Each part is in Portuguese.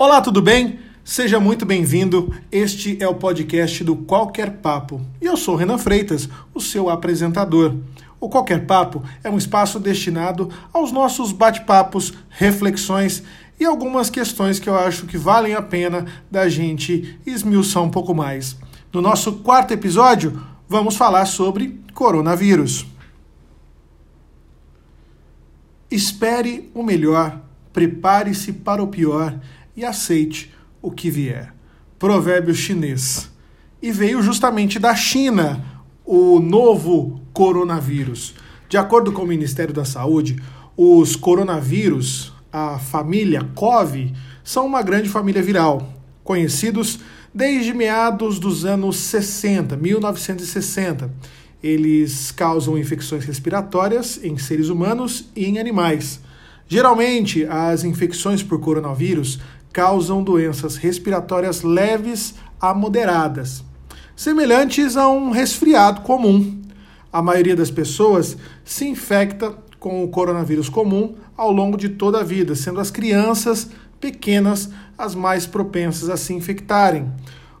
Olá, tudo bem? Seja muito bem-vindo. Este é o podcast do Qualquer Papo. E eu sou Renan Freitas, o seu apresentador. O Qualquer Papo é um espaço destinado aos nossos bate-papos, reflexões e algumas questões que eu acho que valem a pena da gente esmiuçar um pouco mais. No nosso quarto episódio, vamos falar sobre coronavírus. Espere o melhor, prepare-se para o pior e aceite o que vier. Provérbio chinês. E veio justamente da China o novo coronavírus. De acordo com o Ministério da Saúde, os coronavírus, a família COV, são uma grande família viral, conhecidos desde meados dos anos 60, 1960. Eles causam infecções respiratórias em seres humanos e em animais. Geralmente, as infecções por coronavírus causam doenças respiratórias leves a moderadas, semelhantes a um resfriado comum. A maioria das pessoas se infecta com o coronavírus comum ao longo de toda a vida, sendo as crianças pequenas as mais propensas a se infectarem.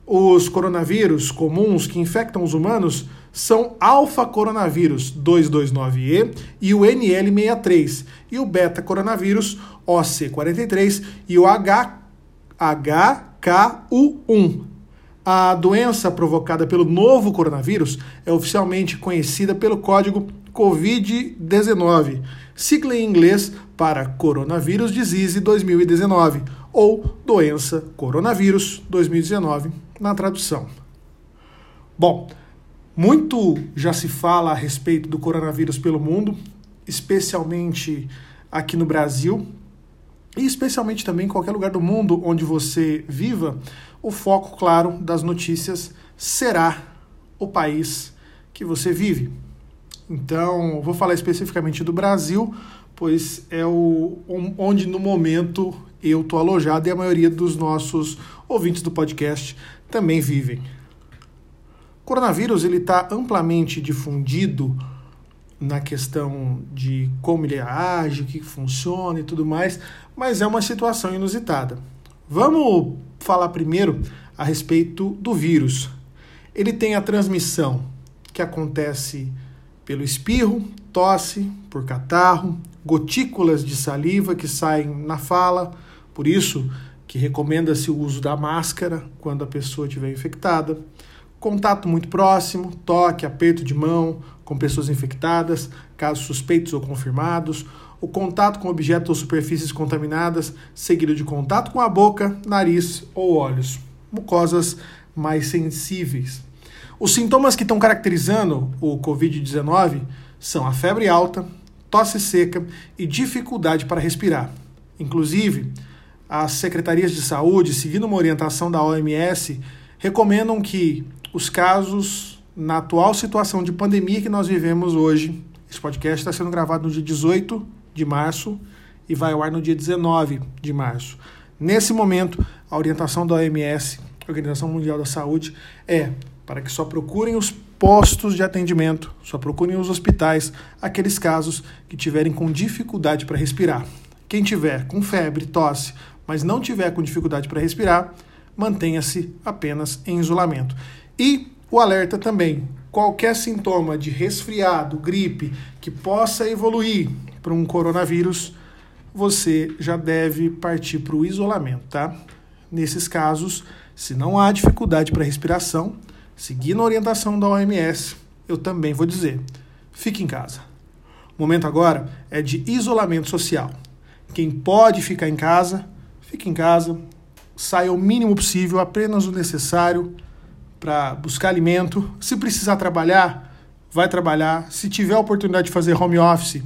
Os coronavírus comuns que infectam os humanos são alfa-coronavírus 229E e o NL63, e o beta-coronavírus OC43 e o H, HKU1. A doença provocada pelo novo coronavírus é oficialmente conhecida pelo código COVID-19, sigla em inglês para Coronavírus Disease 2019 ou Doença Coronavírus 2019 na tradução. Bom, muito já se fala a respeito do coronavírus pelo mundo, especialmente aqui no Brasil e especialmente também em qualquer lugar do mundo onde você viva. O foco, claro, das notícias será o país que você vive. Então, vou falar especificamente do Brasil, pois é o onde no momento eu estou alojado e a maioria dos nossos ouvintes do podcast também vivem. O coronavírus ele está amplamente difundido na questão de como ele age, o que funciona e tudo mais, mas é uma situação inusitada. Vamos falar primeiro a respeito do vírus. Ele tem a transmissão que acontece pelo espirro, tosse, por catarro, gotículas de saliva que saem na fala, por isso que recomenda-se o uso da máscara quando a pessoa estiver infectada contato muito próximo, toque, aperto de mão com pessoas infectadas, casos suspeitos ou confirmados, o contato com objetos ou superfícies contaminadas, seguido de contato com a boca, nariz ou olhos, mucosas mais sensíveis. Os sintomas que estão caracterizando o Covid-19 são a febre alta, tosse seca e dificuldade para respirar. Inclusive, as secretarias de saúde, seguindo uma orientação da OMS, recomendam que os casos na atual situação de pandemia que nós vivemos hoje. Esse podcast está sendo gravado no dia 18 de março e vai ao ar no dia 19 de março. Nesse momento, a orientação da OMS, Organização Mundial da Saúde, é para que só procurem os postos de atendimento, só procurem os hospitais aqueles casos que tiverem com dificuldade para respirar. Quem tiver com febre, tosse, mas não tiver com dificuldade para respirar, mantenha-se apenas em isolamento. E o alerta também: qualquer sintoma de resfriado, gripe que possa evoluir para um coronavírus, você já deve partir para o isolamento, tá? Nesses casos, se não há dificuldade para respiração, seguindo a orientação da OMS, eu também vou dizer: fique em casa. O momento agora é de isolamento social. Quem pode ficar em casa, fique em casa, saia o mínimo possível, apenas o necessário para buscar alimento. Se precisar trabalhar, vai trabalhar. Se tiver a oportunidade de fazer home office,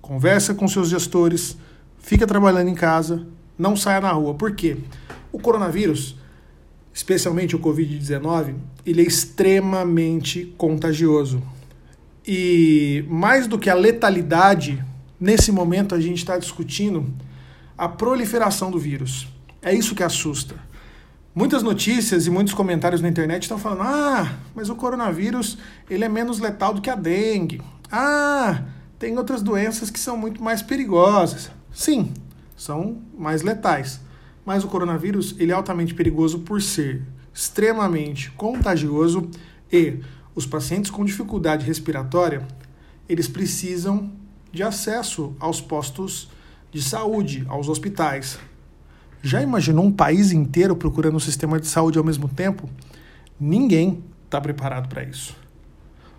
conversa com seus gestores, fica trabalhando em casa, não saia na rua. Por quê? O coronavírus, especialmente o Covid-19, ele é extremamente contagioso. E mais do que a letalidade, nesse momento a gente está discutindo a proliferação do vírus. É isso que assusta. Muitas notícias e muitos comentários na internet estão falando: ah, mas o coronavírus ele é menos letal do que a dengue. Ah, tem outras doenças que são muito mais perigosas. Sim, são mais letais. mas o coronavírus ele é altamente perigoso por ser extremamente contagioso e os pacientes com dificuldade respiratória, eles precisam de acesso aos postos de saúde, aos hospitais. Já imaginou um país inteiro procurando um sistema de saúde ao mesmo tempo? Ninguém está preparado para isso.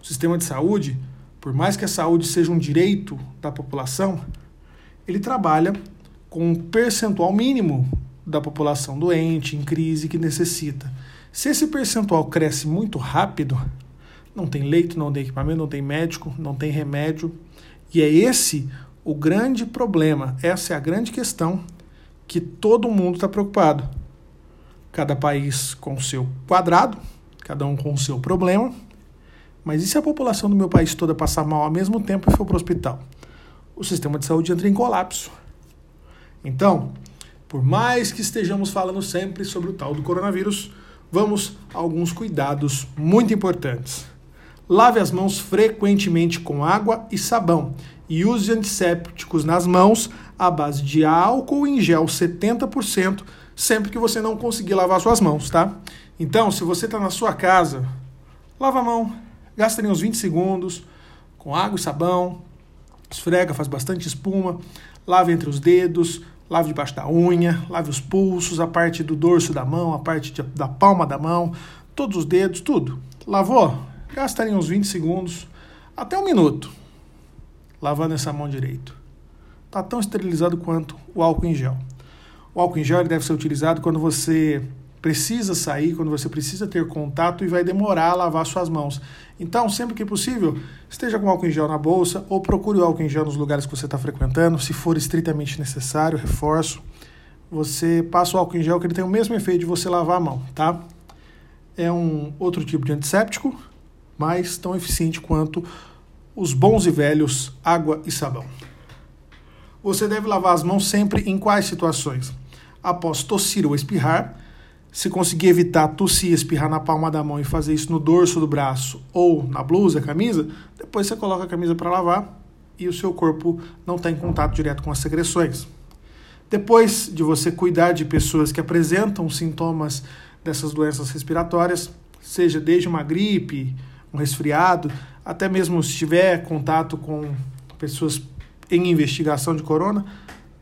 O sistema de saúde, por mais que a saúde seja um direito da população, ele trabalha com um percentual mínimo da população doente, em crise, que necessita. Se esse percentual cresce muito rápido, não tem leito, não tem equipamento, não tem médico, não tem remédio. E é esse o grande problema, essa é a grande questão que todo mundo está preocupado. Cada país com seu quadrado, cada um com o seu problema. Mas e se a população do meu país toda passar mal ao mesmo tempo e for para o hospital? O sistema de saúde entra em colapso. Então, por mais que estejamos falando sempre sobre o tal do coronavírus, vamos a alguns cuidados muito importantes. Lave as mãos frequentemente com água e sabão e use antissépticos nas mãos à base de álcool em gel 70%, sempre que você não conseguir lavar suas mãos, tá? Então, se você está na sua casa, lava a mão, gasta ali uns 20 segundos com água e sabão, esfrega, faz bastante espuma, lave entre os dedos, lave debaixo da unha, lave os pulsos, a parte do dorso da mão, a parte de, da palma da mão, todos os dedos, tudo. Lavou? Gasta ali uns 20 segundos, até um minuto, lavando essa mão direito. Está tão esterilizado quanto o álcool em gel. O álcool em gel deve ser utilizado quando você precisa sair, quando você precisa ter contato e vai demorar a lavar suas mãos. Então, sempre que possível, esteja com álcool em gel na bolsa ou procure o álcool em gel nos lugares que você está frequentando. Se for estritamente necessário, reforço. Você passa o álcool em gel que ele tem o mesmo efeito de você lavar a mão, tá? É um outro tipo de antisséptico, mas tão eficiente quanto os bons e velhos água e sabão. Você deve lavar as mãos sempre em quais situações? Após tossir ou espirrar, se conseguir evitar tossir, espirrar na palma da mão e fazer isso no dorso do braço ou na blusa, camisa, depois você coloca a camisa para lavar e o seu corpo não está em contato direto com as secreções. Depois de você cuidar de pessoas que apresentam sintomas dessas doenças respiratórias, seja desde uma gripe, um resfriado, até mesmo se tiver contato com pessoas em investigação de corona,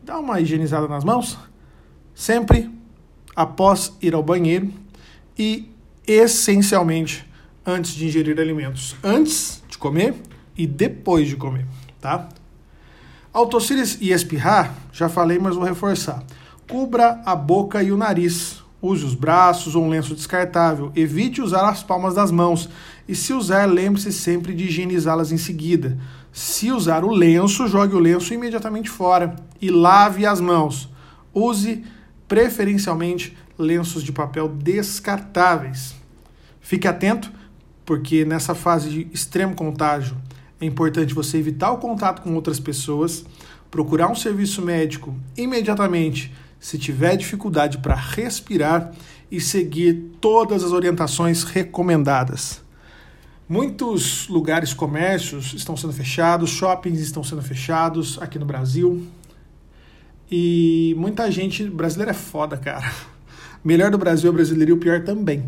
dá uma higienizada nas mãos, sempre após ir ao banheiro e essencialmente antes de ingerir alimentos, antes de comer e depois de comer, tá? Ao tossir e espirrar, já falei, mas vou reforçar. Cubra a boca e o nariz. Use os braços ou um lenço descartável. Evite usar as palmas das mãos. E se usar, lembre-se sempre de higienizá-las em seguida. Se usar o lenço, jogue o lenço imediatamente fora e lave as mãos. Use preferencialmente lenços de papel descartáveis. Fique atento, porque nessa fase de extremo contágio é importante você evitar o contato com outras pessoas, procurar um serviço médico imediatamente se tiver dificuldade para respirar e seguir todas as orientações recomendadas. Muitos lugares, comércios estão sendo fechados, shoppings estão sendo fechados aqui no Brasil. E muita gente. Brasileiro é foda, cara. Melhor do Brasil é brasileiro e o pior também.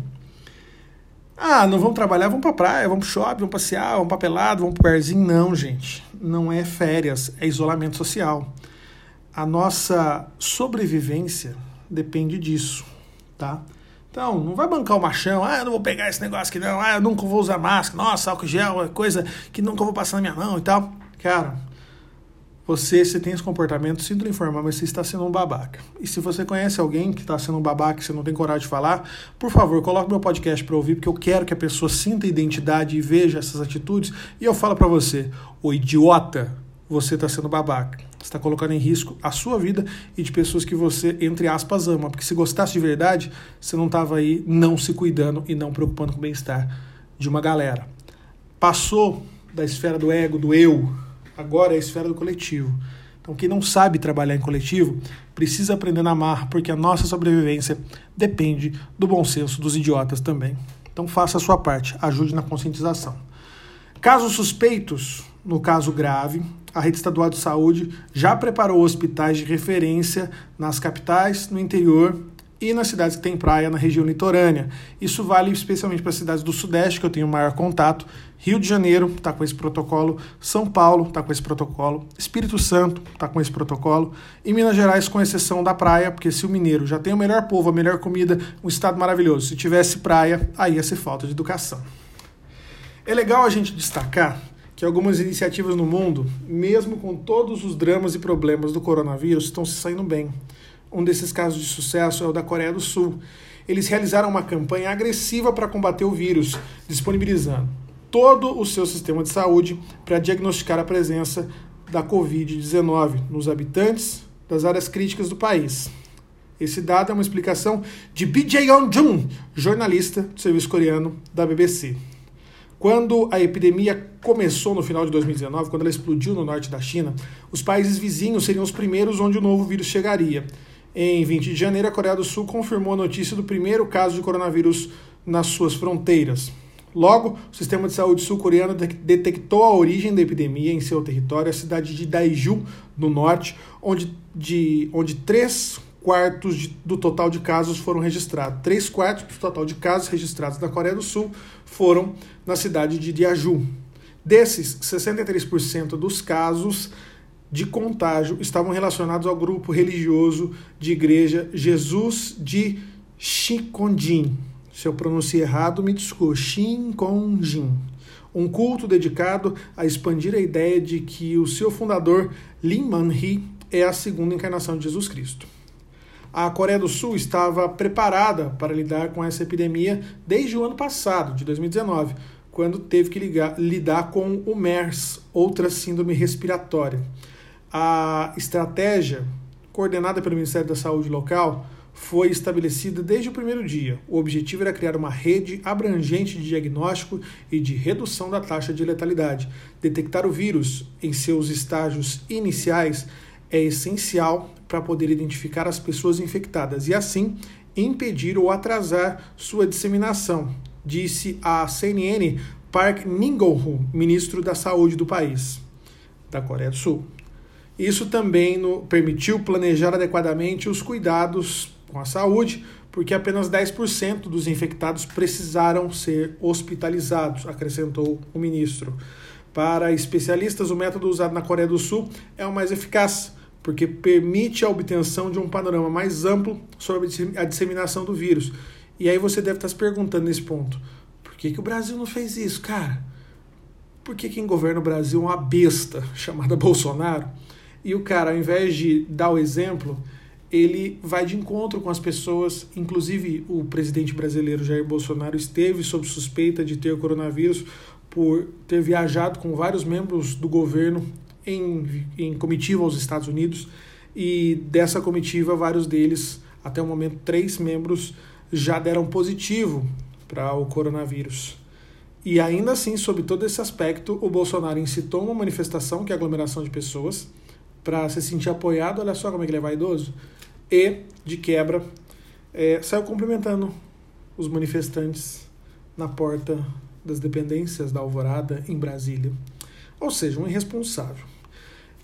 Ah, não vamos trabalhar, vamos pra praia, vamos pro shopping, vamos passear, vamos pra pelado, vamos pro barzinho. Não, gente. Não é férias, é isolamento social. A nossa sobrevivência depende disso, tá? Então, não vai bancar o machão, ah, eu não vou pegar esse negócio aqui não, ah, eu nunca vou usar máscara, nossa, álcool gel é coisa que nunca vou passar na minha mão e tal. Cara, você, se tem esse comportamento, sinto informar, mas você está sendo um babaca. E se você conhece alguém que está sendo um babaca e você não tem coragem de falar, por favor, coloque meu podcast para ouvir, porque eu quero que a pessoa sinta identidade e veja essas atitudes. E eu falo para você, o idiota, você está sendo babaca. Está colocando em risco a sua vida e de pessoas que você, entre aspas, ama. Porque se gostasse de verdade, você não estava aí não se cuidando e não preocupando com o bem-estar de uma galera. Passou da esfera do ego, do eu, agora é a esfera do coletivo. Então, quem não sabe trabalhar em coletivo precisa aprender na marra, porque a nossa sobrevivência depende do bom senso dos idiotas também. Então, faça a sua parte, ajude na conscientização. Casos suspeitos, no caso grave, a rede estadual de saúde já preparou hospitais de referência nas capitais, no interior e nas cidades que têm praia na região litorânea. Isso vale especialmente para as cidades do Sudeste, que eu tenho maior contato. Rio de Janeiro está com esse protocolo, São Paulo está com esse protocolo, Espírito Santo está com esse protocolo, e Minas Gerais, com exceção da praia, porque se o mineiro já tem o melhor povo, a melhor comida, um estado maravilhoso, se tivesse praia, aí ia ser falta de educação. É legal a gente destacar que algumas iniciativas no mundo, mesmo com todos os dramas e problemas do coronavírus, estão se saindo bem. Um desses casos de sucesso é o da Coreia do Sul. Eles realizaram uma campanha agressiva para combater o vírus, disponibilizando todo o seu sistema de saúde para diagnosticar a presença da Covid-19 nos habitantes das áreas críticas do país. Esse dado é uma explicação de Bi Jae-jun, jornalista do serviço coreano da BBC. Quando a epidemia começou no final de 2019, quando ela explodiu no norte da China, os países vizinhos seriam os primeiros onde o novo vírus chegaria. Em 20 de janeiro, a Coreia do Sul confirmou a notícia do primeiro caso de coronavírus nas suas fronteiras. Logo, o sistema de saúde sul-coreano detectou a origem da epidemia em seu território, a cidade de Daeju, no norte, onde, de, onde três quartos de, do total de casos foram registrados. Três quartos do total de casos registrados na Coreia do Sul foram na cidade de Daeju. Desses, 63% dos casos de contágio estavam relacionados ao grupo religioso de igreja Jesus de Shikonjin. Se eu pronunciei errado, me desculpe. Shinkonjin. Um culto dedicado a expandir a ideia de que o seu fundador, Lin Man-hee, é a segunda encarnação de Jesus Cristo. A Coreia do Sul estava preparada para lidar com essa epidemia desde o ano passado, de 2019, quando teve que ligar, lidar com o MERS, outra síndrome respiratória a estratégia coordenada pelo Ministério da Saúde local foi estabelecida desde o primeiro dia. O objetivo era criar uma rede abrangente de diagnóstico e de redução da taxa de letalidade. Detectar o vírus em seus estágios iniciais é essencial para poder identificar as pessoas infectadas e, assim, impedir ou atrasar sua disseminação, disse a CNN Park Min-go-ho, ministro da Saúde do país, da Coreia do Sul. Isso também no, permitiu planejar adequadamente os cuidados com a saúde, porque apenas 10% dos infectados precisaram ser hospitalizados, acrescentou o ministro. Para especialistas, o método usado na Coreia do Sul é o mais eficaz, porque permite a obtenção de um panorama mais amplo sobre a disseminação do vírus. E aí você deve estar se perguntando nesse ponto: por que, que o Brasil não fez isso, cara? Por que quem governa o Brasil é uma besta chamada Bolsonaro? E o cara, ao invés de dar o exemplo, ele vai de encontro com as pessoas. Inclusive, o presidente brasileiro Jair Bolsonaro esteve sob suspeita de ter coronavírus por ter viajado com vários membros do governo em, em comitiva aos Estados Unidos. E dessa comitiva, vários deles, até o momento, três membros já deram positivo para o coronavírus. E ainda assim, sob todo esse aspecto, o Bolsonaro incitou uma manifestação, que é aglomeração de pessoas, para se sentir apoiado, olha só como é que ele é vaidoso, e, de quebra, é, saiu cumprimentando os manifestantes na porta das dependências da Alvorada, em Brasília. Ou seja, um irresponsável.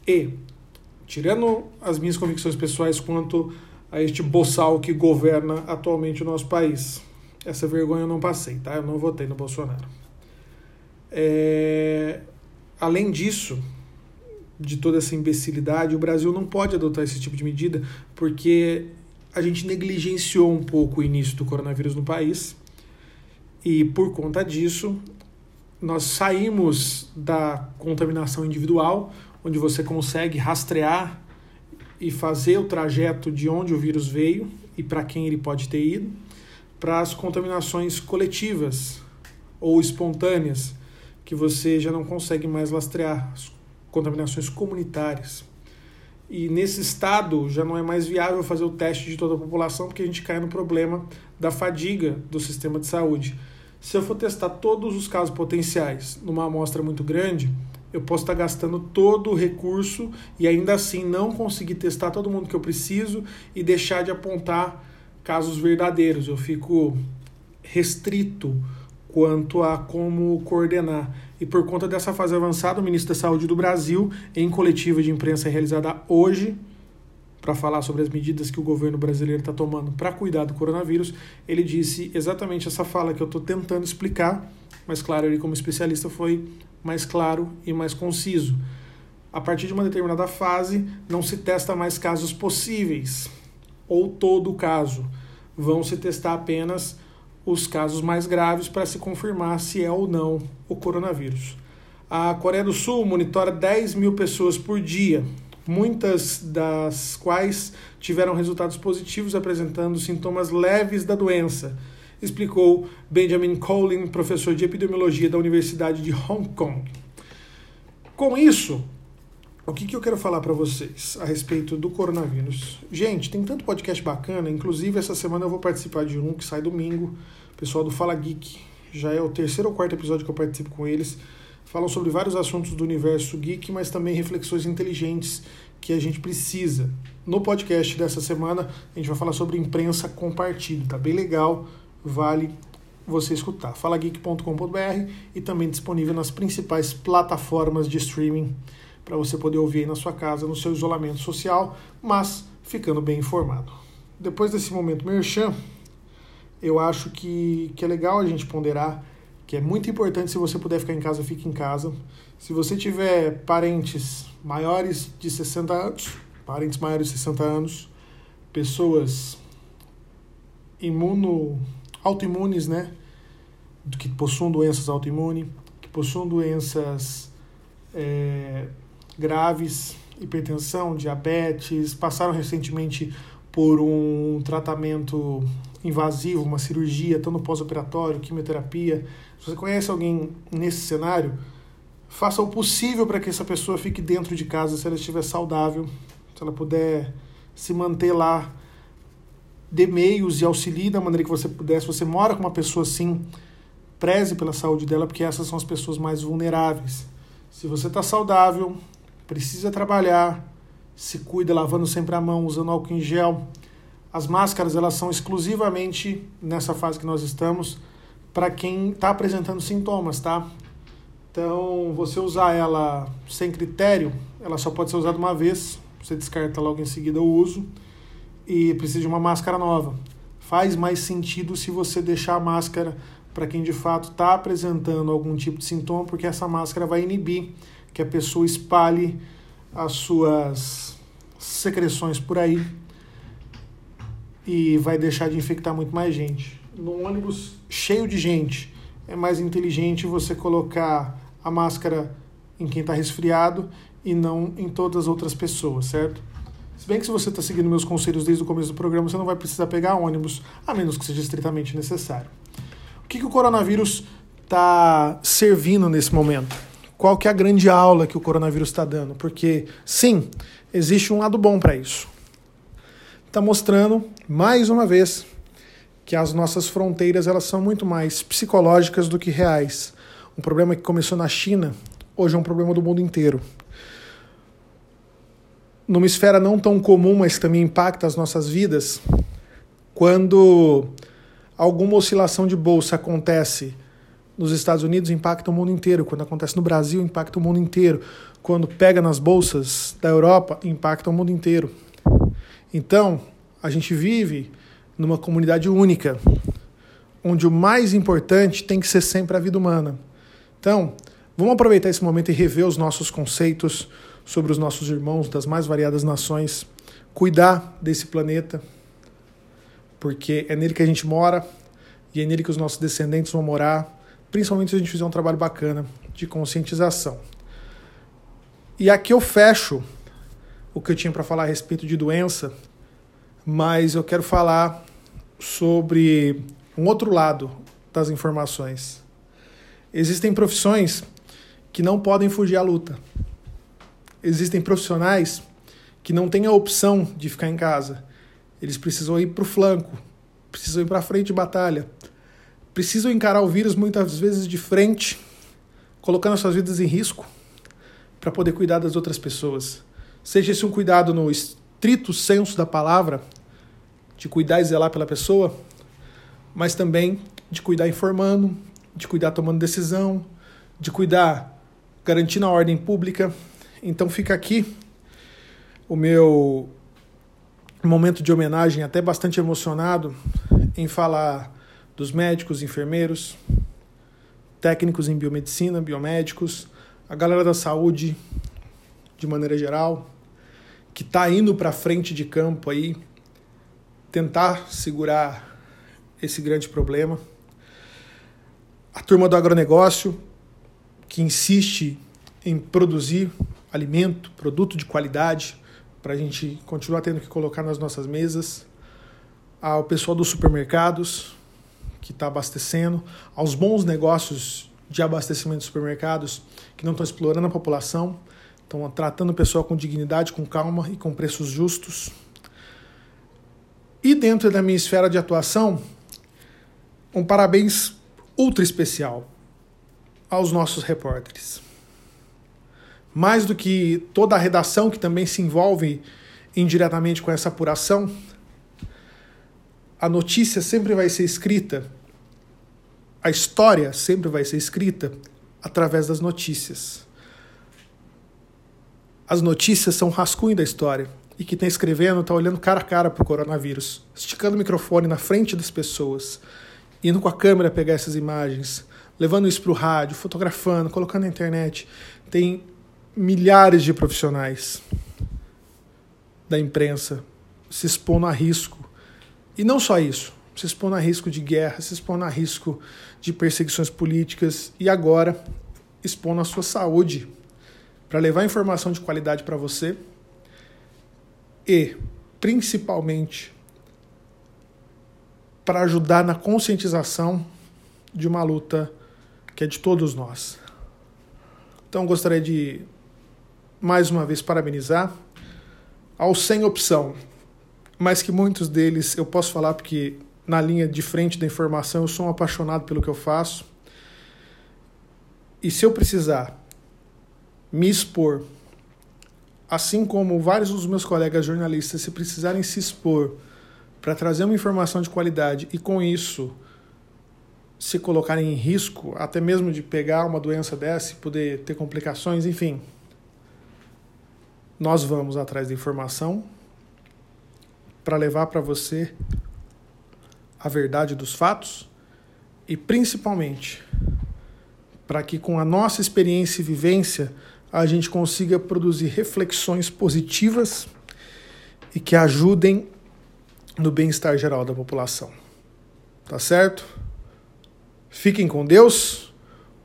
E, tirando as minhas convicções pessoais quanto a este boçal que governa atualmente o nosso país, essa vergonha eu não passei, tá? Eu não votei no Bolsonaro. É... Além disso, de toda essa imbecilidade, o Brasil não pode adotar esse tipo de medida porque a gente negligenciou um pouco o início do coronavírus no país e por conta disso nós saímos da contaminação individual, onde você consegue rastrear e fazer o trajeto de onde o vírus veio e para quem ele pode ter ido, para as contaminações coletivas ou espontâneas, que você já não consegue mais lastrear contaminações comunitárias. E nesse estado já não é mais viável fazer o teste de toda a população, porque a gente cai no problema da fadiga do sistema de saúde. Se eu for testar todos os casos potenciais numa amostra muito grande, eu posso estar gastando todo o recurso e ainda assim não conseguir testar todo mundo que eu preciso e deixar de apontar casos verdadeiros. Eu fico restrito quanto a como coordenar. E por conta dessa fase avançada, o ministro da Saúde do Brasil, em coletiva de imprensa realizada hoje, para falar sobre as medidas que o governo brasileiro está tomando para cuidar do coronavírus, ele disse exatamente essa fala que eu estou tentando explicar, mas claro, ele como especialista foi mais claro e mais conciso. A partir de uma determinada fase, não se testa mais casos possíveis, ou todo o caso. Vão se testar apenas os casos mais graves para se confirmar se é ou não o coronavírus. A Coreia do Sul monitora 10 mil pessoas por dia muitas das quais tiveram resultados positivos apresentando sintomas leves da doença, explicou Benjamin Colin, professor de epidemiologia da Universidade de Hong Kong. Com isso, o que, que eu quero falar para vocês a respeito do coronavírus? Gente, tem tanto podcast bacana, inclusive essa semana eu vou participar de um que sai domingo, pessoal do Fala Geek. Já é o terceiro ou quarto episódio que eu participo com eles falam sobre vários assuntos do universo geek, mas também reflexões inteligentes que a gente precisa. No podcast dessa semana, a gente vai falar sobre imprensa compartilho, tá bem legal, vale você escutar. falageek.com.br e também disponível nas principais plataformas de streaming para você poder ouvir aí na sua casa, no seu isolamento social, mas ficando bem informado. Depois desse momento merchan, eu acho que, que é legal a gente ponderar que é muito importante se você puder ficar em casa, fique em casa. Se você tiver parentes maiores de 60 anos, parentes maiores de 60 anos, pessoas imuno autoimunes, né, que possuem doenças autoimunes, que possuem doenças é, graves, hipertensão, diabetes, passaram recentemente por um tratamento invasivo, uma cirurgia, tanto pós-operatório, quimioterapia. Se você conhece alguém nesse cenário, faça o possível para que essa pessoa fique dentro de casa se ela estiver saudável, se ela puder se manter lá, dê meios e auxilie da maneira que você puder. Se você mora com uma pessoa assim, preze pela saúde dela, porque essas são as pessoas mais vulneráveis. Se você está saudável, precisa trabalhar, se cuida lavando sempre a mão, usando álcool em gel, as máscaras elas são exclusivamente nessa fase que nós estamos para quem está apresentando sintomas, tá? Então, você usar ela sem critério, ela só pode ser usada uma vez, você descarta logo em seguida o uso e precisa de uma máscara nova. Faz mais sentido se você deixar a máscara para quem de fato está apresentando algum tipo de sintoma, porque essa máscara vai inibir que a pessoa espalhe as suas secreções por aí e vai deixar de infectar muito mais gente. Num ônibus cheio de gente, é mais inteligente você colocar a máscara em quem está resfriado e não em todas as outras pessoas, certo? Se bem que se você está seguindo meus conselhos desde o começo do programa, você não vai precisar pegar ônibus, a menos que seja estritamente necessário. O que, que o coronavírus está servindo nesse momento? Qual que é a grande aula que o coronavírus está dando? Porque, sim, existe um lado bom para isso está mostrando mais uma vez que as nossas fronteiras elas são muito mais psicológicas do que reais. Um problema que começou na China, hoje é um problema do mundo inteiro. Numa esfera não tão comum, mas também impacta as nossas vidas, quando alguma oscilação de bolsa acontece nos Estados Unidos, impacta o mundo inteiro. Quando acontece no Brasil, impacta o mundo inteiro. Quando pega nas bolsas da Europa, impacta o mundo inteiro. Então, a gente vive numa comunidade única, onde o mais importante tem que ser sempre a vida humana. Então, vamos aproveitar esse momento e rever os nossos conceitos sobre os nossos irmãos das mais variadas nações, cuidar desse planeta, porque é nele que a gente mora e é nele que os nossos descendentes vão morar, principalmente se a gente fizer um trabalho bacana de conscientização. E aqui eu fecho o que eu tinha para falar a respeito de doença, mas eu quero falar sobre um outro lado das informações. Existem profissões que não podem fugir à luta. Existem profissionais que não têm a opção de ficar em casa. Eles precisam ir para o flanco, precisam ir para a frente de batalha, precisam encarar o vírus muitas vezes de frente, colocando suas vidas em risco para poder cuidar das outras pessoas. Seja esse um cuidado no estrito senso da palavra, de cuidar e zelar pela pessoa, mas também de cuidar informando, de cuidar tomando decisão, de cuidar garantindo a ordem pública. Então fica aqui o meu momento de homenagem, até bastante emocionado, em falar dos médicos, enfermeiros, técnicos em biomedicina, biomédicos, a galera da saúde de maneira geral, que está indo para frente de campo aí, tentar segurar esse grande problema. A turma do agronegócio, que insiste em produzir alimento, produto de qualidade, para a gente continuar tendo que colocar nas nossas mesas. Ao pessoal dos supermercados, que está abastecendo, aos bons negócios de abastecimento de supermercados que não estão explorando a população, estão tratando o pessoal com dignidade, com calma e com preços justos. E dentro da minha esfera de atuação, um parabéns ultra especial aos nossos repórteres. Mais do que toda a redação que também se envolve indiretamente com essa apuração, a notícia sempre vai ser escrita, a história sempre vai ser escrita através das notícias. As notícias são rascunho da história. E quem está escrevendo está olhando cara a cara para o coronavírus, esticando o microfone na frente das pessoas, indo com a câmera pegar essas imagens, levando isso para o rádio, fotografando, colocando na internet. Tem milhares de profissionais da imprensa se expondo a risco. E não só isso, se expondo a risco de guerra, se expondo a risco de perseguições políticas e agora expondo a sua saúde para levar informação de qualidade para você e, principalmente, para ajudar na conscientização de uma luta que é de todos nós. Então, gostaria de mais uma vez parabenizar aos sem opção, mas que muitos deles eu posso falar porque na linha de frente da informação eu sou um apaixonado pelo que eu faço. E se eu precisar me expor, assim como vários dos meus colegas jornalistas, se precisarem se expor para trazer uma informação de qualidade e com isso se colocarem em risco, até mesmo de pegar uma doença dessa e poder ter complicações, enfim. Nós vamos atrás da informação para levar para você a verdade dos fatos e principalmente para que com a nossa experiência e vivência a gente consiga produzir reflexões positivas e que ajudem no bem-estar geral da população. Tá certo? Fiquem com Deus.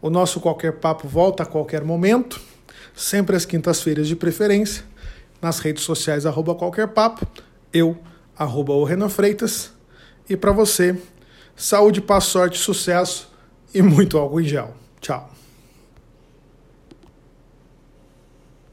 O nosso Qualquer Papo volta a qualquer momento, sempre às quintas-feiras de preferência, nas redes sociais arroba qualquer papo, eu, arroba o Renan Freitas. E para você, saúde, paz, sorte, sucesso e muito álcool em gel. Tchau.